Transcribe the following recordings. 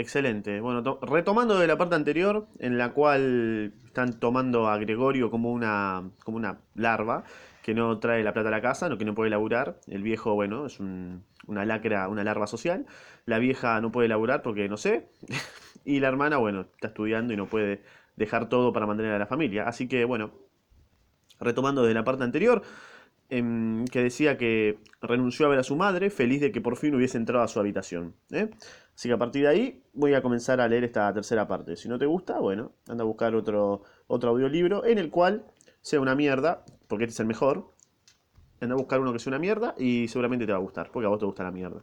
Excelente. Bueno, to- retomando de la parte anterior, en la cual están tomando a Gregorio como una, como una larva que no trae la plata a la casa, no, que no puede laburar. El viejo, bueno, es un- una lacra, una larva social. La vieja no puede laburar porque no sé. Y la hermana, bueno, está estudiando y no puede dejar todo para mantener a la familia. Así que, bueno, retomando de la parte anterior, em, que decía que renunció a ver a su madre, feliz de que por fin hubiese entrado a su habitación. ¿eh? Así que a partir de ahí voy a comenzar a leer esta tercera parte. Si no te gusta, bueno, anda a buscar otro, otro audiolibro en el cual sea una mierda, porque este es el mejor. Anda a buscar uno que sea una mierda y seguramente te va a gustar, porque a vos te gusta la mierda.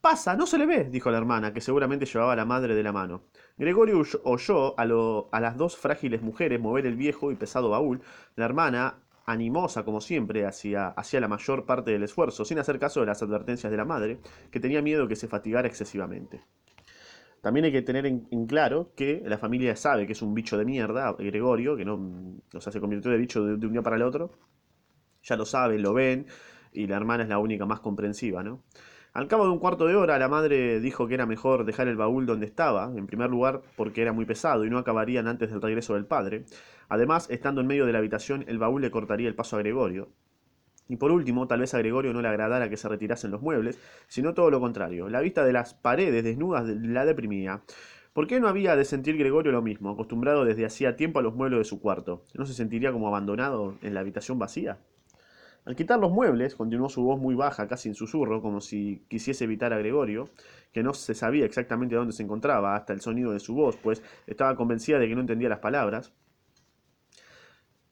Pasa, no se le ve, dijo la hermana, que seguramente llevaba a la madre de la mano. Gregorio oy- oyó a, lo- a las dos frágiles mujeres mover el viejo y pesado baúl. La hermana, animosa como siempre, hacía la mayor parte del esfuerzo, sin hacer caso de las advertencias de la madre, que tenía miedo que se fatigara excesivamente. También hay que tener en, en claro que la familia sabe que es un bicho de mierda, Gregorio, que no, o sea, se convirtió de bicho de, de un día para el otro. Ya lo saben, lo ven, y la hermana es la única más comprensiva, ¿no? Al cabo de un cuarto de hora, la madre dijo que era mejor dejar el baúl donde estaba, en primer lugar porque era muy pesado y no acabarían antes del regreso del padre. Además, estando en medio de la habitación, el baúl le cortaría el paso a Gregorio. Y por último, tal vez a Gregorio no le agradara que se retirasen los muebles, sino todo lo contrario. La vista de las paredes desnudas la deprimía. ¿Por qué no había de sentir Gregorio lo mismo, acostumbrado desde hacía tiempo a los muebles de su cuarto? ¿No se sentiría como abandonado en la habitación vacía? Al quitar los muebles, continuó su voz muy baja, casi en susurro, como si quisiese evitar a Gregorio, que no se sabía exactamente dónde se encontraba, hasta el sonido de su voz, pues estaba convencida de que no entendía las palabras.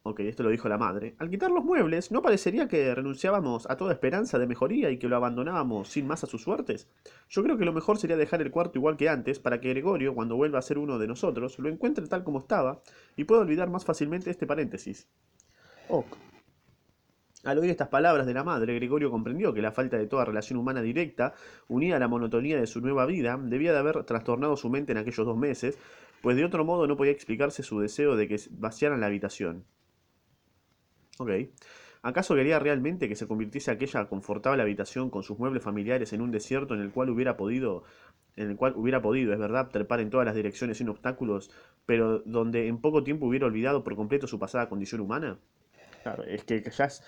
Ok, esto lo dijo la madre. Al quitar los muebles, ¿no parecería que renunciábamos a toda esperanza de mejoría y que lo abandonábamos sin más a sus suertes? Yo creo que lo mejor sería dejar el cuarto igual que antes, para que Gregorio, cuando vuelva a ser uno de nosotros, lo encuentre tal como estaba y pueda olvidar más fácilmente este paréntesis. Ok. Al oír estas palabras de la madre, Gregorio comprendió que la falta de toda relación humana directa, unida a la monotonía de su nueva vida, debía de haber trastornado su mente en aquellos dos meses, pues de otro modo no podía explicarse su deseo de que vaciaran la habitación. Ok. ¿Acaso quería realmente que se convirtiese aquella confortable habitación con sus muebles familiares en un desierto en el cual hubiera podido, en el cual hubiera podido, es verdad, trepar en todas las direcciones sin obstáculos, pero donde en poco tiempo hubiera olvidado por completo su pasada condición humana? Claro, es que ya es,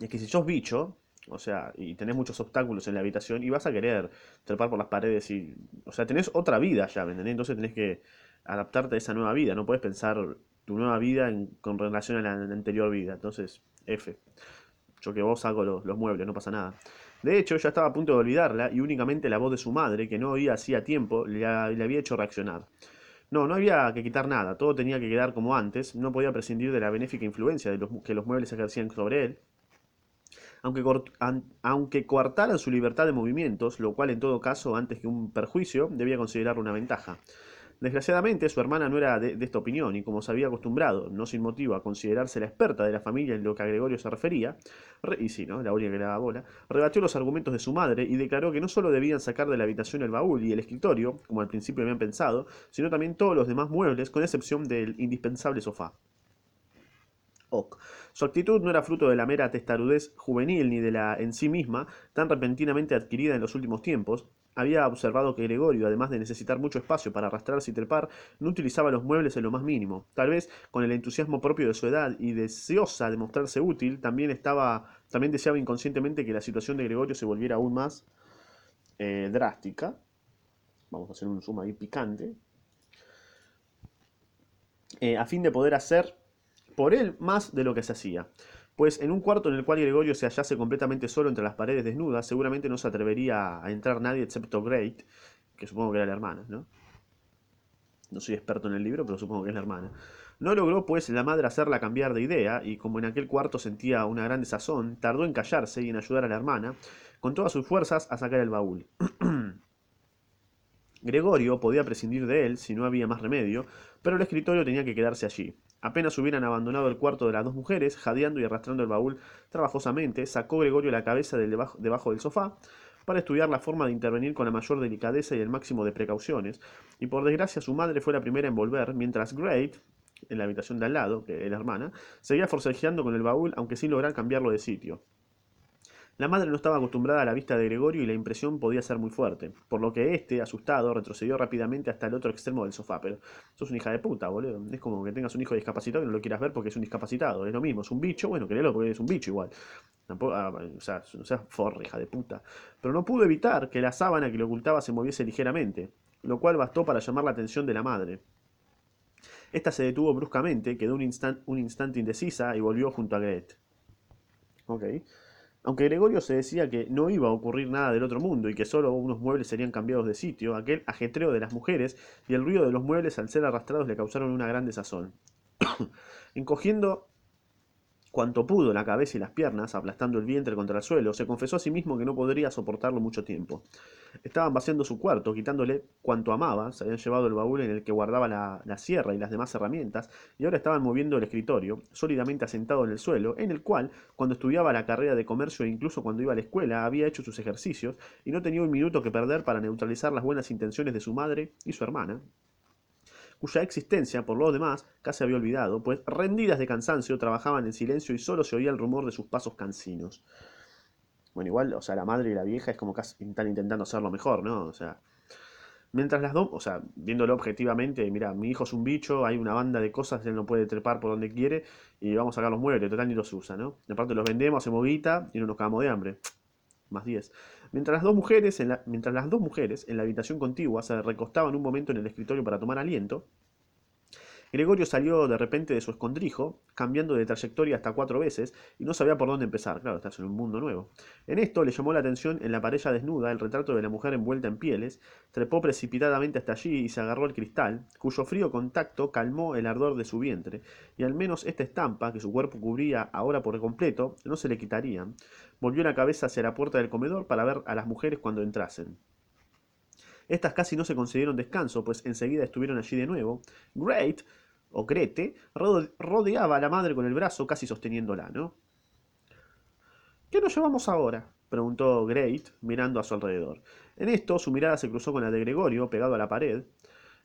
es que si sos bicho, o sea, y tenés muchos obstáculos en la habitación y vas a querer trepar por las paredes y, o sea, tenés otra vida ya, ¿me entendés? Entonces tenés que adaptarte a esa nueva vida, no puedes pensar tu nueva vida con relación a la, anterior vida. Entonces, F. Yo que vos hago los, los muebles, no pasa nada. De hecho, ya estaba a punto de olvidarla y únicamente la voz de su madre, que no oía hacía tiempo, le, le había hecho reaccionar. No, no había que quitar nada, todo tenía que quedar como antes, no podía prescindir de la benéfica influencia de los, que los muebles ejercían sobre él, aunque, aunque su libertad de movimientos, lo cual en todo caso, antes que un perjuicio, debía considerarlo una ventaja. Desgraciadamente, su hermana no era de, esta opinión, y como se había acostumbrado, no sin motivo, a considerarse la experta de la familia en lo que a Gregorio se refería, re- y sí, ¿no? La única que le daba bola, rebatió los argumentos de su madre y declaró que no solo debían sacar de la habitación el baúl y el escritorio, como al principio habían pensado, sino también todos los demás muebles, con excepción del indispensable sofá. Ok. Su actitud no era fruto de la mera testarudez juvenil ni de la en sí misma, tan repentinamente adquirida en los últimos tiempos. Había observado que Gregorio, además de necesitar mucho espacio para arrastrarse y trepar, no utilizaba los muebles en lo más mínimo. Tal vez con el entusiasmo propio de su edad y deseosa de mostrarse útil, también estaba, también deseaba inconscientemente que la situación de Gregorio se volviera aún más eh, drástica. Vamos a hacer un zoom ahí picante. Eh, a fin de poder hacer por él más de lo que se hacía. Pues en un cuarto en el cual Gregorio se hallase completamente solo entre las paredes desnudas, seguramente no se atrevería a entrar nadie excepto Great, que supongo que era la hermana, ¿no? No soy experto en el libro, pero supongo que es la hermana. No logró, pues, la madre hacerla cambiar de idea, y como en aquel cuarto sentía una gran desazón, tardó en callarse y en ayudar a la hermana, con todas sus fuerzas, a sacar el baúl. Gregorio podía prescindir de él si no había más remedio, pero el escritorio tenía que quedarse allí. Apenas hubieran abandonado el cuarto de las dos mujeres, jadeando y arrastrando el baúl trabajosamente, sacó Gregorio la cabeza debajo del sofá para estudiar la forma de intervenir con la mayor delicadeza y el máximo de precauciones, y por desgracia su madre fue la primera en volver, mientras Great, en la habitación de al lado, que es la hermana, seguía forcejeando con el baúl, aunque sin lograr cambiarlo de sitio. La madre no estaba acostumbrada a la vista de Gregorio y la impresión podía ser muy fuerte, por lo que éste, asustado, retrocedió rápidamente hasta el otro extremo del sofá. Pero sos una hija de puta, boludo. Es como que tengas un hijo discapacitado y no lo quieras ver porque es un discapacitado. Es lo mismo, es un bicho, bueno, querelo porque es un bicho igual. Tampoco, ah, o sea, no forra, hija de puta. Pero no pudo evitar que la sábana que le ocultaba se moviese ligeramente, lo cual bastó para llamar la atención de la madre. Esta se detuvo bruscamente, quedó un, un instante indecisa y volvió junto a Gret. Ok. Aunque Gregorio se decía que no iba a ocurrir nada del otro mundo y que solo unos muebles serían cambiados de sitio, aquel ajetreo de las mujeres y el ruido de los muebles al ser arrastrados le causaron una gran desazón. Encogiendo cuanto pudo la cabeza y las piernas, aplastando el vientre contra el suelo, se confesó a sí mismo que no podría soportarlo mucho tiempo. Estaban vaciando su cuarto, quitándole cuanto amaba, se habían llevado el baúl en el que guardaba la, la, sierra y las demás herramientas, y ahora estaban moviendo el escritorio, sólidamente asentado en el suelo, en el cual, cuando estudiaba la carrera de comercio e incluso cuando iba a la escuela, había hecho sus ejercicios, y no tenía un minuto que perder para neutralizar las buenas intenciones de su madre y su hermana, cuya existencia, por lo demás, casi había olvidado, pues rendidas de cansancio trabajaban en silencio y solo se oía el rumor de sus pasos cansinos. Bueno, igual, o sea, la madre y la vieja es como que están intentando hacerlo mejor, ¿no? O sea, mientras las dos, o sea, viéndolo objetivamente, mira, mi hijo es un bicho, hay una banda de cosas, él no puede trepar por donde quiere y vamos a sacar los muebles, total ni los usa, ¿no? De aparte los vendemos, hacemos guita y no nos cagamos de hambre. Más 10. Mientras las, dos mujeres en la, mientras las dos mujeres en la habitación contigua se recostaban un momento en el escritorio para tomar aliento, Gregorio salió de repente de su escondrijo, cambiando de trayectoria hasta cuatro veces, y no sabía por dónde empezar. Claro, estás en un mundo nuevo. En esto le llamó la atención en la pareja desnuda el retrato de la mujer envuelta en pieles, trepó precipitadamente hasta allí y se agarró al cristal, cuyo frío contacto calmó el ardor de su vientre, y al menos esta estampa, que su cuerpo cubría ahora por completo, no se le quitaría. Volvió la cabeza hacia la puerta del comedor para ver a las mujeres cuando entrasen. Estas casi no se concedieron descanso, pues enseguida estuvieron allí de nuevo. Great, o Grete, rodeaba a la madre con el brazo, casi sosteniéndola, ¿no? ¿Qué nos llevamos ahora? preguntó Great, mirando a su alrededor. En esto, su mirada se cruzó con la de Gregorio, pegado a la pared,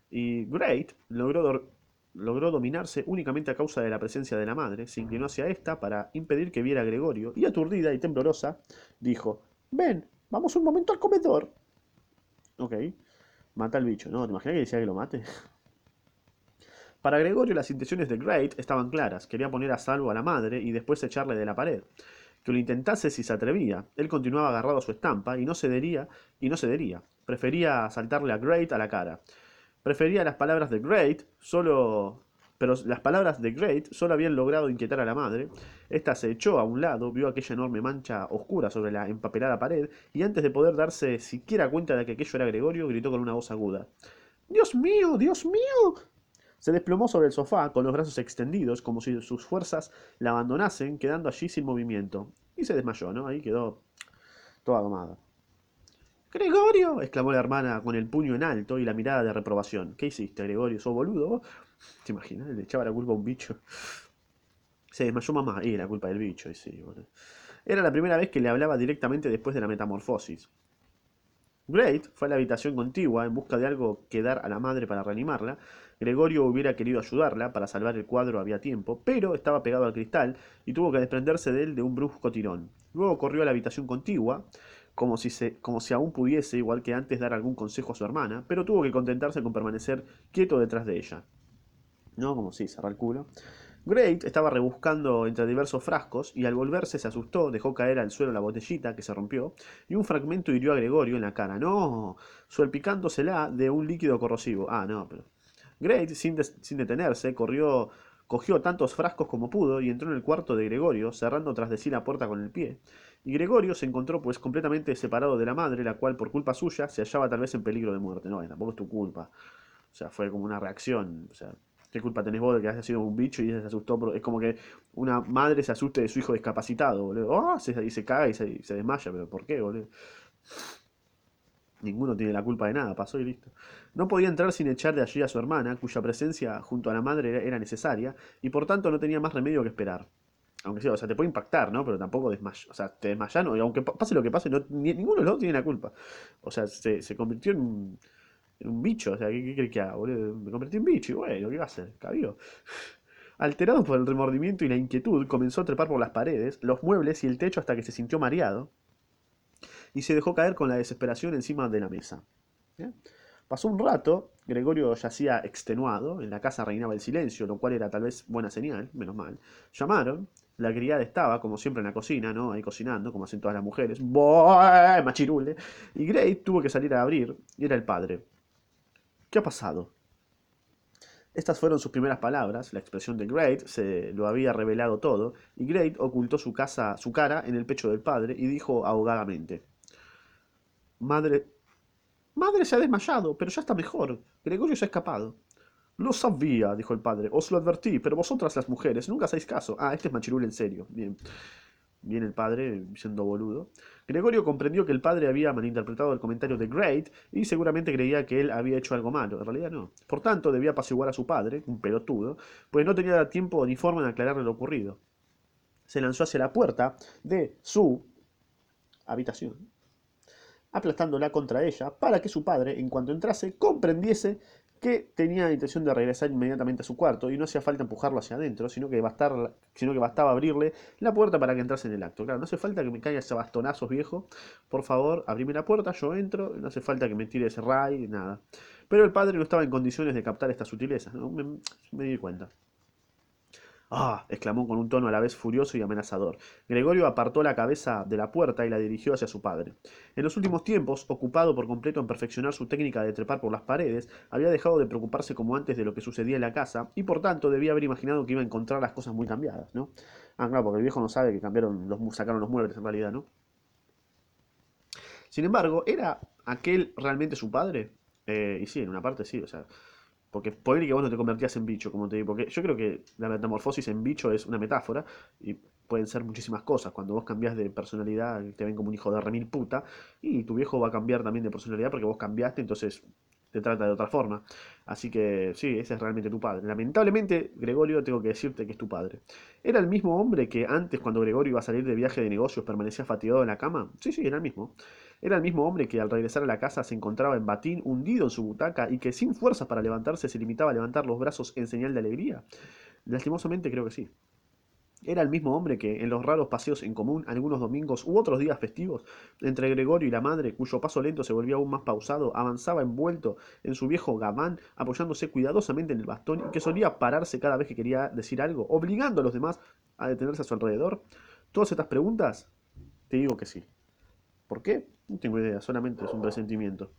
y Great logró, logró dominarse únicamente a causa de la presencia de la madre, se inclinó hacia ésta para impedir que viera a Gregorio, y aturdida y temblorosa, dijo, Ven, vamos un momento al comedor. Ok. Mata al bicho, ¿no? ¿Te imaginas que decía que lo mate? Para Gregorio las intenciones de Great estaban claras. Quería poner a salvo a la madre y después echarle de la pared. Que lo intentase si se atrevía. Él continuaba agarrado a su estampa y no cedería y no cedería. Prefería saltarle a Great a la cara. Prefería las palabras de Great, solo pero las palabras de Great solo habían logrado inquietar a la madre. Esta se echó a un lado, vio aquella enorme mancha oscura sobre la empapelada pared, y antes de poder darse siquiera cuenta de que aquello era Gregorio, gritó con una voz aguda. Dios mío, Dios mío. Se desplomó sobre el sofá, con los brazos extendidos, como si sus fuerzas la abandonasen, quedando allí sin movimiento. Y se desmayó, ¿no? Ahí quedó toda domada. Gregorio, exclamó la hermana con el puño en alto y la mirada de reprobación. ¿Qué hiciste, Gregorio? ¿Sos boludo? ¿Te imaginas? Le echaba la culpa a un bicho. Se desmayó mamá. Y la culpa del bicho, y sí, Era la primera vez que le hablaba directamente después de la metamorfosis. Great fue a la habitación contigua en busca de algo que dar a la madre para reanimarla. Gregorio hubiera querido ayudarla, para salvar el cuadro había tiempo, pero estaba pegado al cristal y tuvo que desprenderse de él de un brusco tirón. Luego corrió a la habitación contigua, como si, como si aún pudiese, igual que antes, dar algún consejo a su hermana, pero tuvo que contentarse con permanecer quieto detrás de ella. ¿No? Como si, cerrar el culo. Great estaba rebuscando entre diversos frascos y al volverse se asustó, dejó caer al suelo la botellita que se rompió y un fragmento hirió a Gregorio en la cara. ¡No! Suelpicándosela de un líquido corrosivo. Ah, no, pero. Great, sin, sin detenerse, corrió, cogió tantos frascos como pudo y entró en el cuarto de Gregorio, cerrando tras de sí la puerta con el pie. Y Gregorio se encontró pues completamente separado de la madre, la cual por culpa suya se hallaba tal vez en peligro de muerte. No, tampoco es tu culpa. O sea, fue como una reacción. O sea, ¿qué culpa tenés vos de que haya sido un bicho y ella se asustó? Es como que una madre se asuste de su hijo discapacitado, boludo. Oh, se, y se caga y se, se desmaya, pero ¿por qué, boludo? Ninguno tiene la culpa de nada, pasó y listo. No podía entrar sin echar de allí a su hermana, cuya presencia junto a la madre era necesaria, y por tanto no tenía más remedio que esperar aunque sí, o sea, te puede impactar, ¿no? Pero tampoco desmayas, o sea, te desmayas, y aunque pase lo que pase, ninguno de los dos tiene la culpa. O sea, se, convirtió en un, en un, bicho, o sea, ¿qué, qué que haga, boludo? Me convertí en bicho, y bueno, ¿qué va a hacer? Alterado por el remordimiento y la inquietud, comenzó a trepar por las paredes, los muebles y el techo hasta que se sintió mareado. y se dejó caer con la desesperación encima de la mesa. Pasó un rato, Gregorio yacía extenuado, en la casa reinaba el silencio, lo cual era tal vez buena señal, menos mal. Llamaron, la criada estaba, como siempre, en la cocina, ¿no? Ahí cocinando, como hacen todas las mujeres. ¡Boy! Machirule. Y Gray tuvo que salir a abrir, y era el padre. ¿Qué ha pasado? Estas fueron sus primeras palabras, la expresión de Great se lo había revelado todo, y Great ocultó su, casa, su cara en el pecho del padre y dijo ahogadamente, Madre... Madre se ha desmayado, pero ya está mejor. Gregorio se ha escapado. Lo sabía, dijo el padre. Os lo advertí, pero vosotras las mujeres nunca hacéis caso. Ah, este es Machirul en serio. Bien. Bien el padre, siendo boludo. Gregorio comprendió que el padre había malinterpretado el comentario de Great y seguramente creía que él había hecho algo malo. En realidad no. Por tanto, debía apaciguar a su padre, un pelotudo, pues no tenía tiempo ni forma de aclararle lo ocurrido. Se lanzó hacia la puerta de su habitación, aplastándola contra ella, para que su padre, en cuanto entrase, comprendiese que tenía la intención de regresar inmediatamente a su cuarto y no hacía falta empujarlo hacia adentro, sino que, bastaba abrirle la puerta para que entrase en el acto. Claro, no hace falta que me caiga ese bastonazos viejo, por favor, abrime la puerta, yo entro, no hace falta que me tire ese ray, nada. Pero el padre no estaba en condiciones de captar estas sutilezas, ¿no? me di cuenta. ¡Ah! exclamó con un tono a la vez furioso y amenazador. Gregorio apartó la cabeza de la puerta y la dirigió hacia su padre. En los últimos tiempos, ocupado por completo en perfeccionar su técnica de trepar por las paredes, había dejado de preocuparse como antes de lo que sucedía en la casa, y por tanto debía haber imaginado que iba a encontrar las cosas muy cambiadas, ¿no? Ah, claro, porque el viejo no sabe que cambiaron los, sacaron los muebles en realidad, ¿no? Sin embargo, ¿era aquel realmente su padre? Eh, y sí, en una parte sí, o sea, porque puede que vos no te convertías en bicho, como te digo. Porque yo creo que la metamorfosis en bicho es una metáfora y pueden ser muchísimas cosas. Cuando vos cambias de personalidad, te ven como un hijo de remil puta. Y tu viejo va a cambiar también de personalidad porque vos cambiaste, entonces te trata de otra forma. Así que sí, ese es realmente tu padre. Lamentablemente, Gregorio, tengo que decirte que es tu padre. ¿Era el mismo hombre que antes, cuando Gregorio iba a salir de viaje de negocios, permanecía fatigado en la cama? Sí, sí, era el mismo. Era el mismo hombre que al regresar a la casa se encontraba en batín, hundido en su butaca y que sin fuerzas para levantarse se limitaba a levantar los brazos en señal de alegría. Lastimosamente creo que sí. Era el mismo hombre que, en los raros paseos en común, algunos domingos u otros días festivos, entre Gregorio y la madre, cuyo paso lento se volvía aún más pausado, avanzaba envuelto en su viejo gamán, apoyándose cuidadosamente en el bastón y que solía pararse cada vez que quería decir algo, obligando a los demás a detenerse a su alrededor. Todas estas preguntas, te digo que sí. ¿Por qué? No tengo idea, solamente es un presentimiento.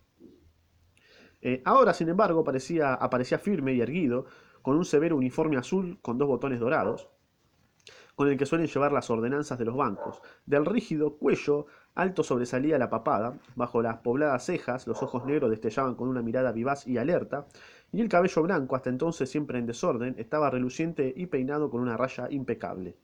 Eh, ahora, sin embargo, parecía, aparecía firme y erguido, con un severo uniforme azul con dos botones dorados, con el que suelen llevar las ordenanzas de los bancos. Del rígido cuello alto sobresalía la papada, bajo las pobladas cejas los ojos negros destellaban con una mirada vivaz y alerta, y el cabello blanco, hasta entonces siempre en desorden, estaba reluciente y peinado con una raya impecable.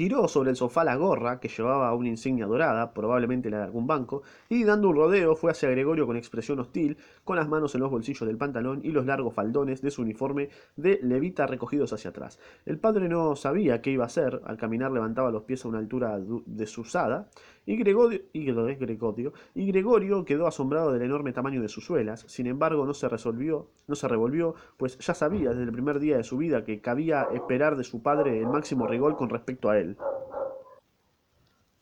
Tiró sobre el sofá la gorra, que llevaba una insignia dorada, probablemente la de algún banco, y dando un rodeo fue hacia Gregorio con expresión hostil, con las manos en los bolsillos del pantalón y los largos faldones de su uniforme de levita recogidos hacia atrás. El padre no sabía qué iba a hacer, al caminar levantaba los pies a una altura desusada, y Gregorio, y, Gregorio, y Gregorio quedó asombrado del enorme tamaño de sus suelas, sin embargo no se resolvió, no se revolvió, pues ya sabía desde el primer día de su vida que cabía esperar de su padre el máximo rigor con respecto a él.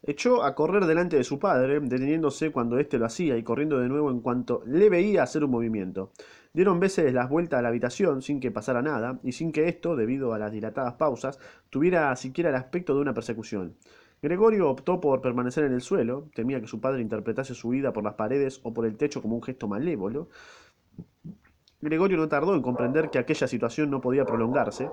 Echó a correr delante de su padre, deteniéndose cuando éste lo hacía y corriendo de nuevo en cuanto le veía hacer un movimiento. Dieron veces las vueltas a la habitación sin que pasara nada, y sin que esto, debido a las dilatadas pausas, tuviera siquiera el aspecto de una persecución. Gregorio optó por permanecer en el suelo, temía que su padre interpretase su huida por las paredes o por el techo como un gesto malévolo. Gregorio no tardó en comprender que aquella situación no podía prolongarse,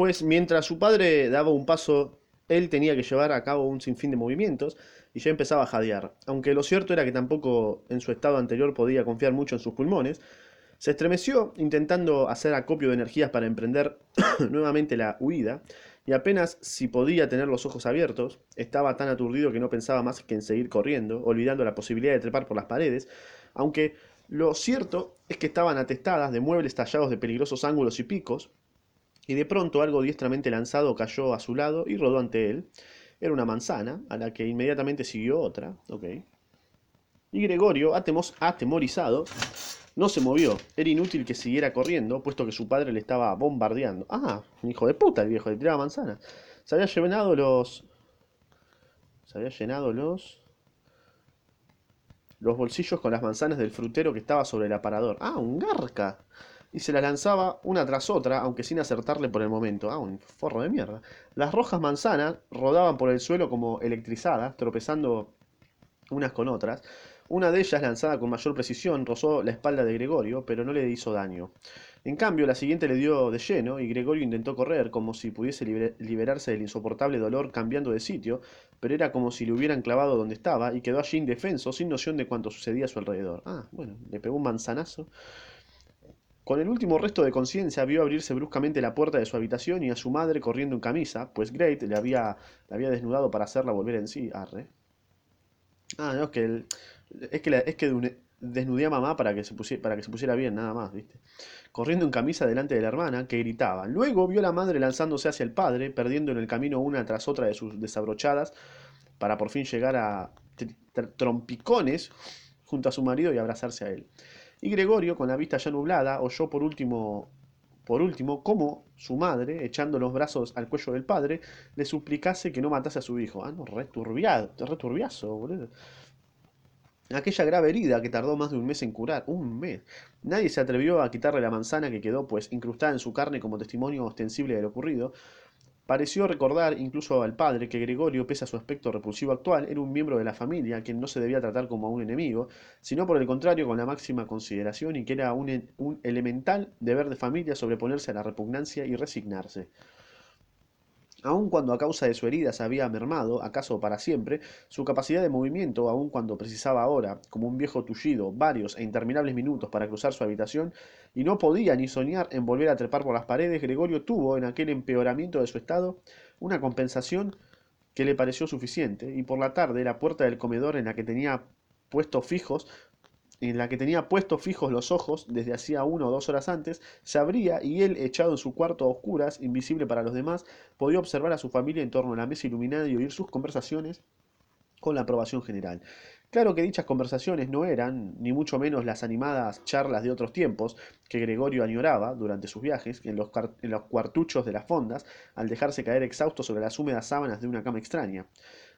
pues mientras su padre daba un paso, él tenía que llevar a cabo un sinfín de movimientos y ya empezaba a jadear. Aunque lo cierto era que tampoco en su estado anterior podía confiar mucho en sus pulmones, se estremeció intentando hacer acopio de energías para emprender nuevamente la huida, y apenas si podía tener los ojos abiertos, estaba tan aturdido que no pensaba más que en seguir corriendo, olvidando la posibilidad de trepar por las paredes, aunque lo cierto es que estaban atestadas de muebles tallados de peligrosos ángulos y picos, y de pronto algo diestramente lanzado cayó a su lado y rodó ante él. Era una manzana, a la que inmediatamente siguió otra, ok. Y Gregorio, atemorizado, no se movió. Era inútil que siguiera corriendo, puesto que su padre le estaba bombardeando. Ah, hijo de puta el viejo, le tiraba manzanas. Se había llevado los. Se había llenado los los bolsillos con las manzanas del frutero que estaba sobre el aparador. Ah, un garca. Y se las lanzaba una tras otra, aunque sin acertarle por el momento. Ah, un forro de mierda. Las rojas manzanas rodaban por el suelo como electrizadas, tropezando unas con otras. Una de ellas, lanzada con mayor precisión, rozó la espalda de Gregorio, pero no le hizo daño. En cambio, la siguiente le dio de lleno y Gregorio intentó correr como si pudiese liberarse del insoportable dolor cambiando de sitio, pero era como si le hubieran clavado donde estaba y quedó allí indefenso, sin noción de cuánto sucedía a su alrededor. Ah, bueno, le pegó un manzanazo. Con el último resto de conciencia vio abrirse bruscamente la puerta de su habitación y a su madre corriendo en camisa, pues Great le había, desnudado para hacerla volver en sí. Arre. Ah, no, es que, es que, es que desnudé a mamá para que, se pusiera, para que se pusiera bien, nada más, ¿viste? Corriendo en camisa delante de la hermana, que gritaba. Luego vio a la madre lanzándose hacia el padre, perdiendo en el camino una tras otra de sus desabrochadas, para por fin llegar a trompicones junto a su marido y abrazarse a él. Y Gregorio, con la vista ya nublada, oyó por último por último, cómo su madre, echando los brazos al cuello del padre, le suplicase que no matase a su hijo. Ah, no, returbiado, returbiazo, boludo. Aquella grave herida que tardó más de un mes en curar. Un mes. Nadie se atrevió a quitarle la manzana que quedó, pues, incrustada en su carne como testimonio ostensible de lo ocurrido, Pareció recordar incluso al padre que Gregorio, pese a su aspecto repulsivo actual, era un miembro de la familia, a quien no se debía tratar como a un enemigo, sino por el contrario con la máxima consideración y que era un, un elemental deber de familia sobreponerse a la repugnancia y resignarse. Aun cuando a causa de su herida se había mermado, acaso para siempre, su capacidad de movimiento, aun cuando precisaba ahora, como un viejo tullido, varios e interminables minutos para cruzar su habitación, y no podía ni soñar en volver a trepar por las paredes, Gregorio tuvo, en aquel empeoramiento de su estado, una compensación que le pareció suficiente, y por la tarde la puerta del comedor en la que tenía puestos fijos en la que tenía puestos fijos los ojos desde hacía una o dos horas antes, se abría y él, echado en su cuarto a oscuras, invisible para los demás, podía observar a su familia en torno a la mesa iluminada y oír sus conversaciones con la aprobación general. Claro que dichas conversaciones no eran, ni mucho menos las animadas charlas de otros tiempos que Gregorio añoraba durante sus viajes en los, en los cuartuchos de las fondas, al dejarse caer exhausto sobre las húmedas sábanas de una cama extraña.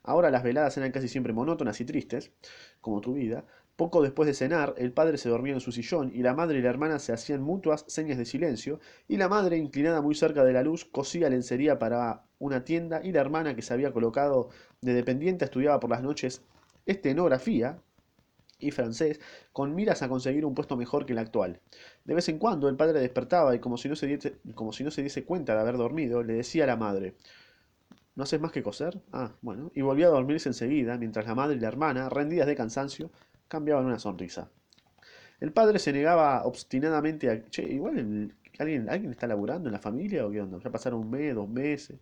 Ahora las veladas eran casi siempre monótonas y tristes, como tu vida, poco después de cenar, el padre se dormía en su sillón y la madre y la hermana se hacían mutuas señas de silencio, y la madre, inclinada muy cerca de la luz, cosía lencería para una tienda y la hermana, que se había colocado de dependiente, estudiaba por las noches estenografía y francés, con miras a conseguir un puesto mejor que el actual. De vez en cuando el padre despertaba y como si no se diese, como si no se cuenta de haber dormido, le decía a la madre, ¿No haces más que coser? Ah, bueno. Y volvía a dormirse enseguida, mientras la madre y la hermana, rendidas de cansancio, cambiaban una sonrisa. El padre se negaba obstinadamente a... Che, igual ¿alguien, ¿alguien está laburando en la familia o qué onda? Ya pasaron un mes, dos meses.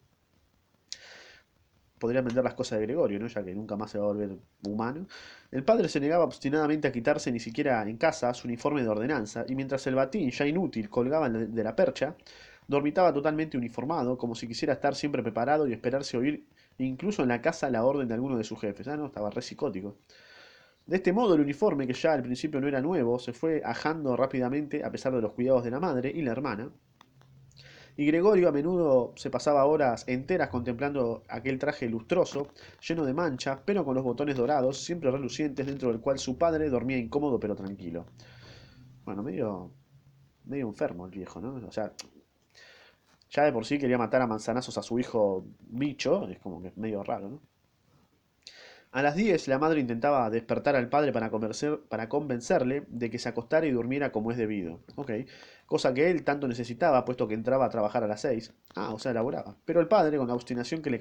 Podrían vender las cosas de Gregorio, ¿no? Ya que nunca más se va a volver humano. El padre se negaba obstinadamente a quitarse ni siquiera en casa su uniforme de ordenanza, y mientras el batín, ya inútil, colgaba de la percha, dormitaba totalmente uniformado, como si quisiera estar siempre preparado y esperarse oír incluso en la casa la orden de alguno de sus jefes. Ah, no, estaba re psicótico. De este modo, el uniforme, que ya al principio no era nuevo, se fue ajando rápidamente a pesar de los cuidados de la madre y la hermana. Y Gregorio a menudo se pasaba horas enteras contemplando aquel traje lustroso, lleno de manchas, pero con los botones dorados, siempre relucientes, dentro del cual su padre dormía incómodo pero tranquilo. Bueno, medio, medio enfermo el viejo, ¿no? O sea, ya de por sí quería matar a manzanazos a su hijo bicho, es como que medio raro, ¿no? A las 10 la madre intentaba despertar al padre para, para convencerle de que se acostara y durmiera como es debido. Ok. Cosa que él tanto necesitaba, puesto que entraba a trabajar a las 6. Ah, o sea, elaboraba. Pero el padre, con la obstinación que le,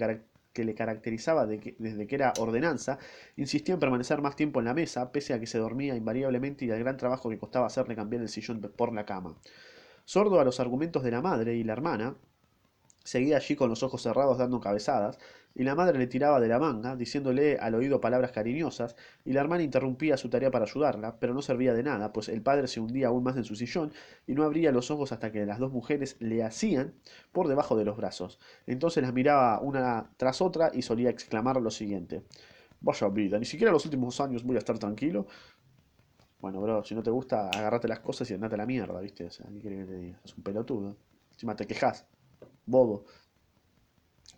que le caracterizaba desde que era ordenanza, insistía en permanecer más tiempo en la mesa, pese a que se dormía invariablemente y al gran trabajo que costaba hacerle cambiar el sillón por la cama. Sordo a los argumentos de la madre y la hermana, seguía allí con los ojos cerrados dando cabezadas, y la madre le tiraba de la manga, diciéndole al oído palabras cariñosas, y la hermana interrumpía su tarea para ayudarla, pero no servía de nada, pues el padre se hundía aún más en su sillón y no abría los ojos hasta que las dos mujeres le hacían por debajo de los brazos. Entonces las miraba una tras otra y solía exclamar lo siguiente. Vaya vida, ni siquiera los últimos años voy a estar tranquilo. Bueno, bro, si no te gusta, agárrate las cosas y andate a la mierda, ¿viste? O sea, ¿qué que te diga? Es un pelotudo. Encima te quejas. Bobo.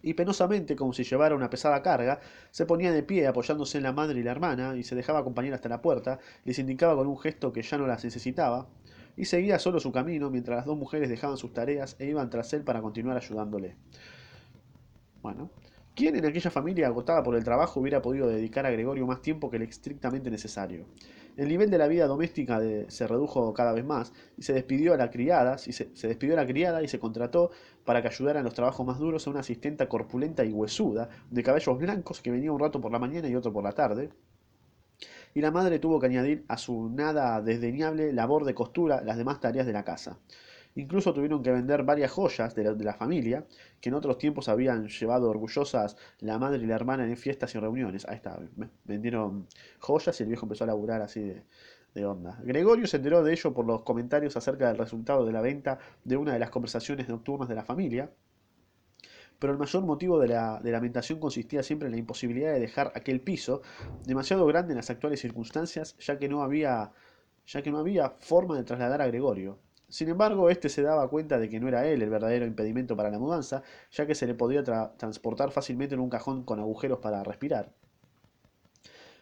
y penosamente, como si llevara una pesada carga, se ponía de pie apoyándose en la madre y la hermana, y se dejaba acompañar hasta la puerta, les indicaba con un gesto que ya no las necesitaba, y seguía solo su camino mientras las dos mujeres dejaban sus tareas e iban tras él para continuar ayudándole. Bueno, ¿quién en aquella familia agotada por el trabajo hubiera podido dedicar a Gregorio más tiempo que el estrictamente necesario? El nivel de la vida doméstica se redujo cada vez más y se despidió a la criada, y se, despidió a la criada y se contrató para que ayudara en los trabajos más duros a una asistenta corpulenta y huesuda, de cabellos blancos, que venía un rato por la mañana y otro por la tarde. Y la madre tuvo que añadir a su nada desdeñable labor de costura las demás tareas de la casa. Incluso tuvieron que vender varias joyas de la, familia, que en otros tiempos habían llevado orgullosas la madre y la hermana en fiestas y reuniones. Ahí está, vendieron joyas y el viejo empezó a laburar así de, de onda. Gregorio se enteró de ello por los comentarios acerca del resultado de la venta de una de las conversaciones nocturnas de la familia, pero el mayor motivo de la, de lamentación consistía siempre en la imposibilidad de dejar aquel piso, demasiado grande en las actuales circunstancias, ya que no había, ya que no había forma de trasladar a Gregorio. Sin embargo, este se daba cuenta de que no era él el verdadero impedimento para la mudanza, ya que se le podía transportar fácilmente en un cajón con agujeros para respirar.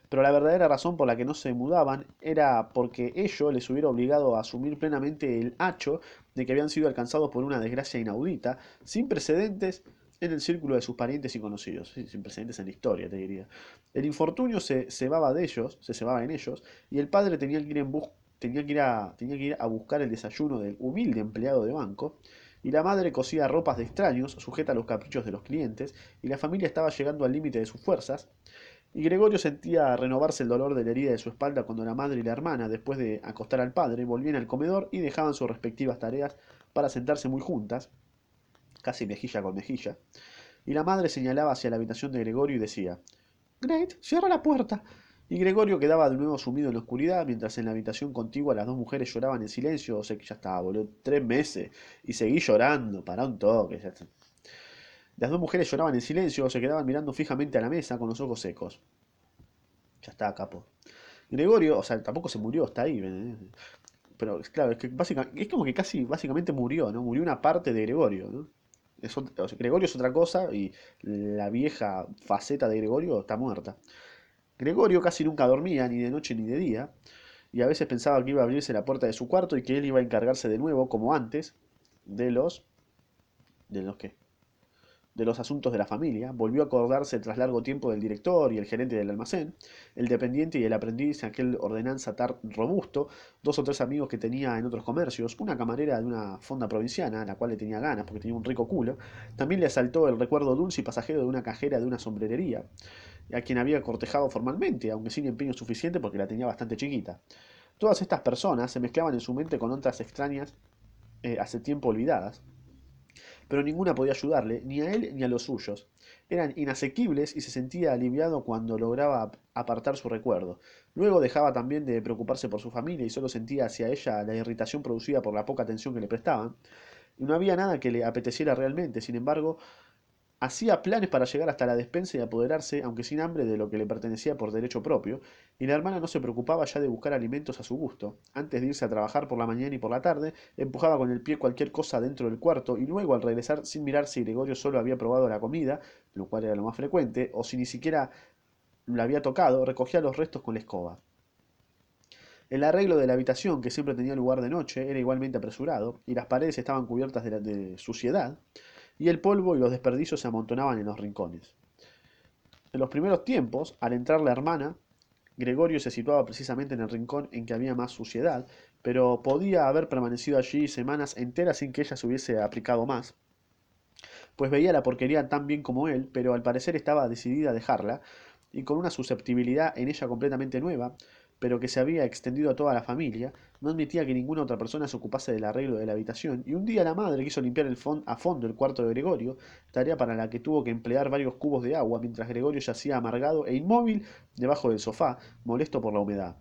Pero la verdadera razón por la que no se mudaban era porque ello les hubiera obligado a asumir plenamente el hacho de que habían sido alcanzados por una desgracia inaudita, sin precedentes en el círculo de sus parientes y conocidos, sin precedentes en la historia, te diría. El infortunio se cebaba de ellos, se cebaba en ellos, y el padre tenía que ir en busca tenía que, ir a, que ir a buscar el desayuno del humilde empleado de banco, y la madre cosía ropas de extraños, sujeta a los caprichos de los clientes, y la familia estaba llegando al límite de sus fuerzas, y Gregorio sentía renovarse el dolor de la herida de su espalda cuando la madre y la hermana, después de acostar al padre, volvían al comedor y dejaban sus respectivas tareas para sentarse muy juntas, casi mejilla con mejilla, y la madre señalaba hacia la habitación de Gregorio y decía, Great, cierra la puerta. Y Gregorio quedaba de nuevo sumido en la oscuridad, mientras en la habitación contigua las dos mujeres lloraban en silencio. O sea que ya estaba, boludo, tres meses. Y seguí llorando, para un toque. Las dos mujeres lloraban en silencio o se quedaban mirando fijamente a la mesa con los ojos secos. Ya está, capo. Gregorio, o sea, tampoco se murió, está ahí. ¿eh? Pero claro, es que básicamente, es como que casi básicamente murió, ¿no? Murió una parte de Gregorio, ¿no? Gregorio es otra cosa y la vieja faceta de Gregorio está muerta. Gregorio casi nunca dormía, ni de noche ni de día, y a veces pensaba que iba a abrirse la puerta de su cuarto y que él iba a encargarse de nuevo, como antes, de los... ¿De los qué? De los asuntos de la familia, volvió a acordarse tras largo tiempo del director y el gerente del almacén, el dependiente y el aprendiz, aquel ordenanza tar robusto, dos o tres amigos que tenía en otros comercios, una camarera de una fonda provinciana, a la cual le tenía ganas porque tenía un rico culo, también le asaltó el recuerdo dulce y pasajero de una cajera de una sombrerería, a quien había cortejado formalmente, aunque sin empeño suficiente porque la tenía bastante chiquita. Todas estas personas se mezclaban en su mente con otras extrañas eh, hace tiempo olvidadas, pero ninguna podía ayudarle, ni a él ni a los suyos. Eran inasequibles y se sentía aliviado cuando lograba apartar su recuerdo. Luego dejaba también de preocuparse por su familia y solo sentía hacia ella la irritación producida por la poca atención que le prestaban. Y no había nada que le apeteciera realmente, sin embargo, Hacía planes para llegar hasta la despensa y apoderarse, aunque sin hambre, de lo que le pertenecía por derecho propio, y la hermana no se preocupaba ya de buscar alimentos a su gusto. Antes de irse a trabajar por la mañana y por la tarde, empujaba con el pie cualquier cosa dentro del cuarto y luego al regresar sin mirar si Gregorio solo había probado la comida, lo cual era lo más frecuente, o si ni siquiera lo había tocado, recogía los restos con la escoba. El arreglo de la habitación, que siempre tenía lugar de noche, era igualmente apresurado, y las paredes estaban cubiertas de, de suciedad, y el polvo y los desperdicios se amontonaban en los rincones. En los primeros tiempos, al entrar la hermana, Gregorio se situaba precisamente en el rincón en que había más suciedad, pero podía haber permanecido allí semanas enteras sin que ella se hubiese aplicado más, pues veía la porquería tan bien como él, pero al parecer estaba decidida a dejarla, y con una susceptibilidad en ella completamente nueva, pero que se había extendido a toda la familia, no admitía que ninguna otra persona se ocupase del arreglo de la habitación, y un día la madre quiso limpiar a fondo el cuarto de Gregorio, tarea para la que tuvo que emplear varios cubos de agua, mientras Gregorio yacía amargado e inmóvil debajo del sofá, molesto por la humedad.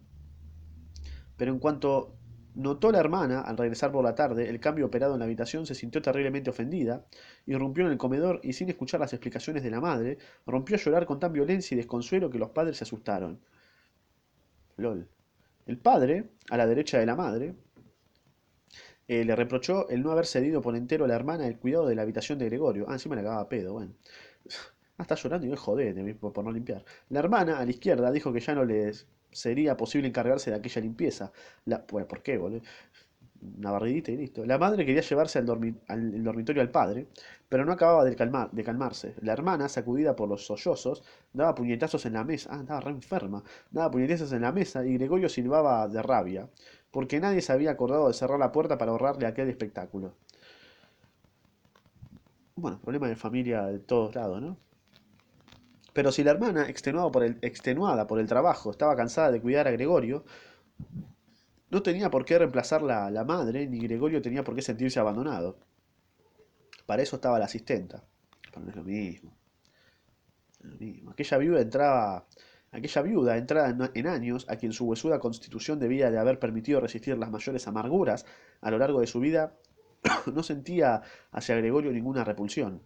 Pero en cuanto notó la hermana, al regresar por la tarde, el cambio operado en la habitación, se sintió terriblemente ofendida, irrumpió en el comedor y sin escuchar las explicaciones de la madre, rompió a llorar con tan violencia y desconsuelo que los padres se asustaron. LOL. El padre, a la derecha de la madre, eh, le reprochó el no haber cedido por entero a la hermana el cuidado de la habitación de Gregorio. Ah, encima le acababa pedo, bueno. Ah, está llorando y me jodé por no limpiar. La hermana, a la izquierda, dijo que ya no les sería posible encargarse de aquella limpieza. La, pues, ¿por qué, boludo? Una barridita y listo. La madre quería llevarse al, dormitorio al padre, pero no acababa de, calmar, de calmarse. La hermana, sacudida por los sollozos, daba puñetazos en la mesa. Ah, estaba re enferma. Daba puñetazos en la mesa y Gregorio silbaba de rabia, porque nadie se había acordado de cerrar la puerta para ahorrarle aquel espectáculo. Bueno, problema de familia de todos lados, ¿no? Pero si la hermana, extenuada por, el, extenuada por el trabajo, estaba cansada de cuidar a Gregorio, no tenía por qué reemplazarla a la madre, ni Gregorio tenía por qué sentirse abandonado. Para eso estaba la asistenta. Pero no es lo mismo. Aquella viuda entraba. Aquella viuda, entrada en años, a quien su huesuda constitución debía de haber permitido resistir las mayores amarguras a lo largo de su vida, no sentía hacia Gregorio ninguna repulsión.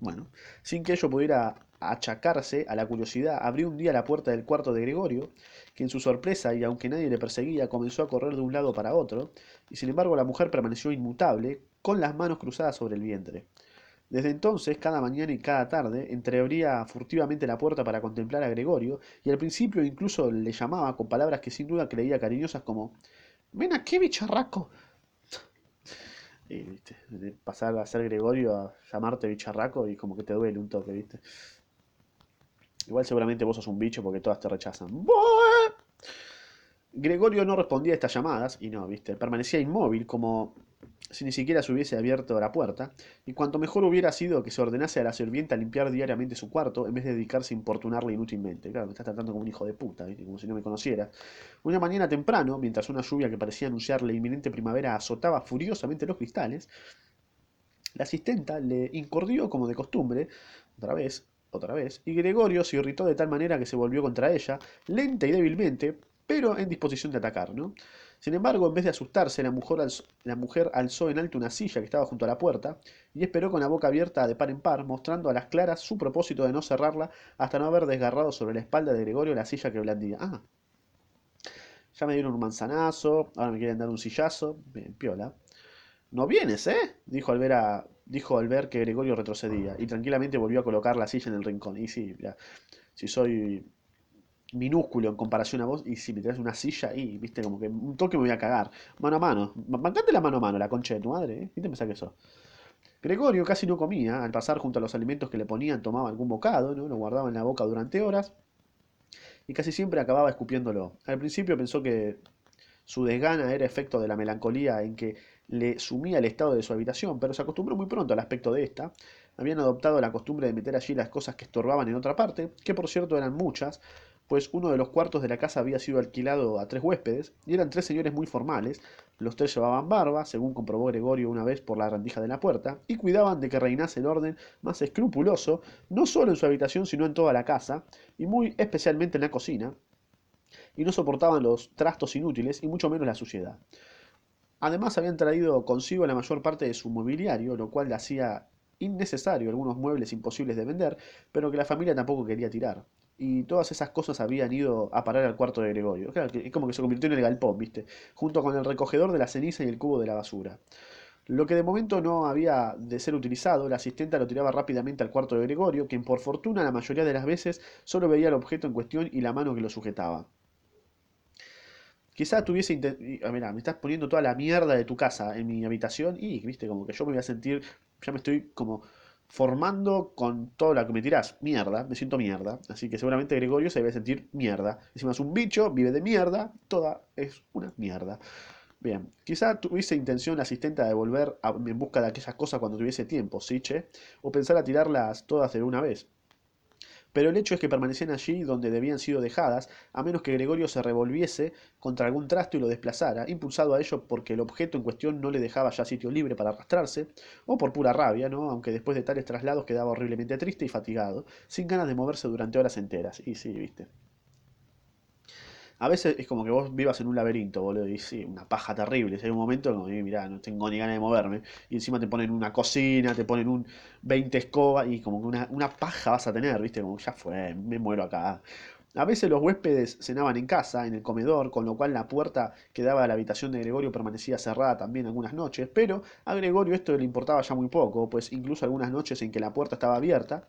Bueno, sin que ello pudiera achacarse a la curiosidad, abrió un día la puerta del cuarto de Gregorio, que en su sorpresa, y aunque nadie le perseguía, comenzó a correr de un lado para otro, y sin embargo la mujer permaneció inmutable, con las manos cruzadas sobre el vientre. Desde entonces, cada mañana y cada tarde, entreabría furtivamente la puerta para contemplar a Gregorio, y al principio incluso le llamaba con palabras que sin duda creía cariñosas como Ven aquí, bicharraco. Y, ¿viste? Pasar a ser Gregorio a llamarte bicharraco y como que te duele un toque, ¿viste? Igual seguramente vos sos un bicho porque todas te rechazan. Gregorio no respondía a estas llamadas y no, viste, permanecía inmóvil como si ni siquiera se hubiese abierto la puerta, y cuanto mejor hubiera sido que se ordenase a la sirvienta limpiar diariamente su cuarto, en vez de dedicarse a importunarle inútilmente. Claro, me estás tratando como un hijo de puta, como si no me conociera. Una mañana temprano, mientras una lluvia que parecía anunciar la inminente primavera azotaba furiosamente los cristales, la asistenta le incordió como de costumbre, otra vez, otra vez, y Gregorio se irritó de tal manera que se volvió contra ella, lenta y débilmente, pero en disposición de atacar, ¿no? Sin embargo, en vez de asustarse, la mujer, alzó, la mujer alzó en alto una silla que estaba junto a la puerta y esperó con la boca abierta de par en par, mostrando a las claras su propósito de no cerrarla hasta no haber desgarrado sobre la espalda de Gregorio la silla que blandía. Ah, ya me dieron un manzanazo, ahora me quieren dar un sillazo. Bien, piola. No vienes, ¿eh? Dijo al ver a, dijo al ver que Gregorio retrocedía, y tranquilamente volvió a colocar la silla en el rincón. Y sí, si soy minúsculo en comparación a vos, y si me traes una silla y, viste, como que un toque me voy a cagar. Mano a mano. Mancate la mano a mano, la concha de tu madre, ¿eh? ¿Qué te pensás que eso? Gregorio casi no comía, al pasar junto a los alimentos que le ponían tomaba algún bocado, ¿no? lo guardaba en la boca durante horas, y casi siempre acababa escupiéndolo. Al principio pensó que su desgana era efecto de la melancolía en que le sumía el estado de su habitación, pero se acostumbró muy pronto al aspecto de esta. Habían adoptado la costumbre de meter allí las cosas que estorbaban en otra parte, que por cierto eran muchas, pues uno de los cuartos de la casa había sido alquilado a tres huéspedes, y eran tres señores muy formales, los tres llevaban barba, según comprobó Gregorio una vez por la rendija de la puerta, y cuidaban de que reinase el orden más escrupuloso, no solo en su habitación, sino en toda la casa, y muy especialmente en la cocina, y no soportaban los trastos inútiles, y mucho menos la suciedad. Además habían traído consigo la mayor parte de su mobiliario, lo cual le hacía innecesario algunos muebles imposibles de vender, pero que la familia tampoco quería tirar. Y todas esas cosas habían ido a parar al cuarto de Gregorio. Claro, es como que se convirtió en el galpón, ¿viste? Junto con el recogedor de la ceniza y el cubo de la basura. Lo que de momento no había de ser utilizado, la asistenta lo tiraba rápidamente al cuarto de Gregorio, quien por fortuna la mayoría de las veces solo veía el objeto en cuestión y la mano que lo sujetaba. Quizá tuviese... Ah, mira, me estás poniendo toda la mierda de tu casa en mi habitación y, viste, como que yo me voy a sentir... Ya me estoy como formando con todo lo que me tirás. Mierda, me siento mierda. Así que seguramente Gregorio se debe sentir mierda. Encima es un bicho, vive de mierda, toda es una mierda. Bien, quizá tuviese intención la asistente de volver en busca de aquellas cosas cuando tuviese tiempo, ¿sí, che? O pensar a tirarlas todas de una vez. Pero el hecho es que permanecían allí donde debían sido dejadas, a menos que Gregorio se revolviese contra algún trasto y lo desplazara, impulsado a ello porque el objeto en cuestión no le dejaba ya sitio libre para arrastrarse, o por pura rabia, ¿no? aunque después de tales traslados quedaba horriblemente triste y fatigado, sin ganas de moverse durante horas enteras. Y sí, viste. A veces es como que vos vivas en un laberinto, boludo, y sí, una paja terrible. Si hay un momento como, mirá, no tengo ni ganas de moverme. Y encima te ponen una cocina, te ponen un 20 escobas y como que una, una paja vas a tener, viste, como ya fue, me muero acá. A veces los huéspedes cenaban en casa, en el comedor, con lo cual la puerta que daba a la habitación de Gregorio permanecía cerrada también algunas noches, pero a Gregorio esto le importaba ya muy poco, pues incluso algunas noches en que la puerta estaba abierta,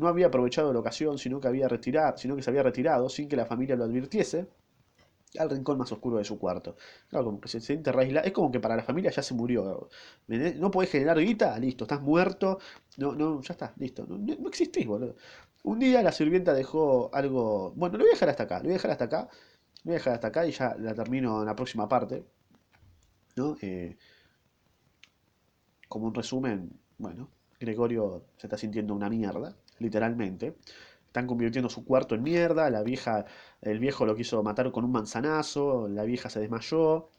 no había aprovechado la ocasión, sino que, había retirado, sino que se había retirado sin que la familia lo advirtiese al rincón más oscuro de su cuarto. Claro, como que se siente aislado. Es como que para la familia ya se murió. No podés generar guita, listo, estás muerto. No, no, ya está, listo. No, no existís, boludo. Un día la sirvienta dejó algo. Bueno, lo voy a dejar hasta acá. Lo voy a dejar hasta acá. Lo voy a dejar hasta acá y ya la termino en la próxima parte. Eh, como un resumen, bueno, Gregorio se está sintiendo una mierda, literalmente. Están convirtiendo su cuarto en mierda. La vieja, el viejo lo quiso matar con un manzanazo. La vieja se desmayó.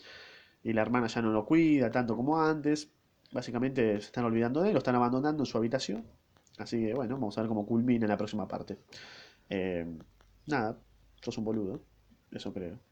Y la hermana ya no lo cuida tanto como antes. Básicamente se están olvidando de él, lo están abandonando en su habitación. Así que bueno, vamos a ver cómo culmina la próxima parte. Eh, nada, sos un boludo, eso creo.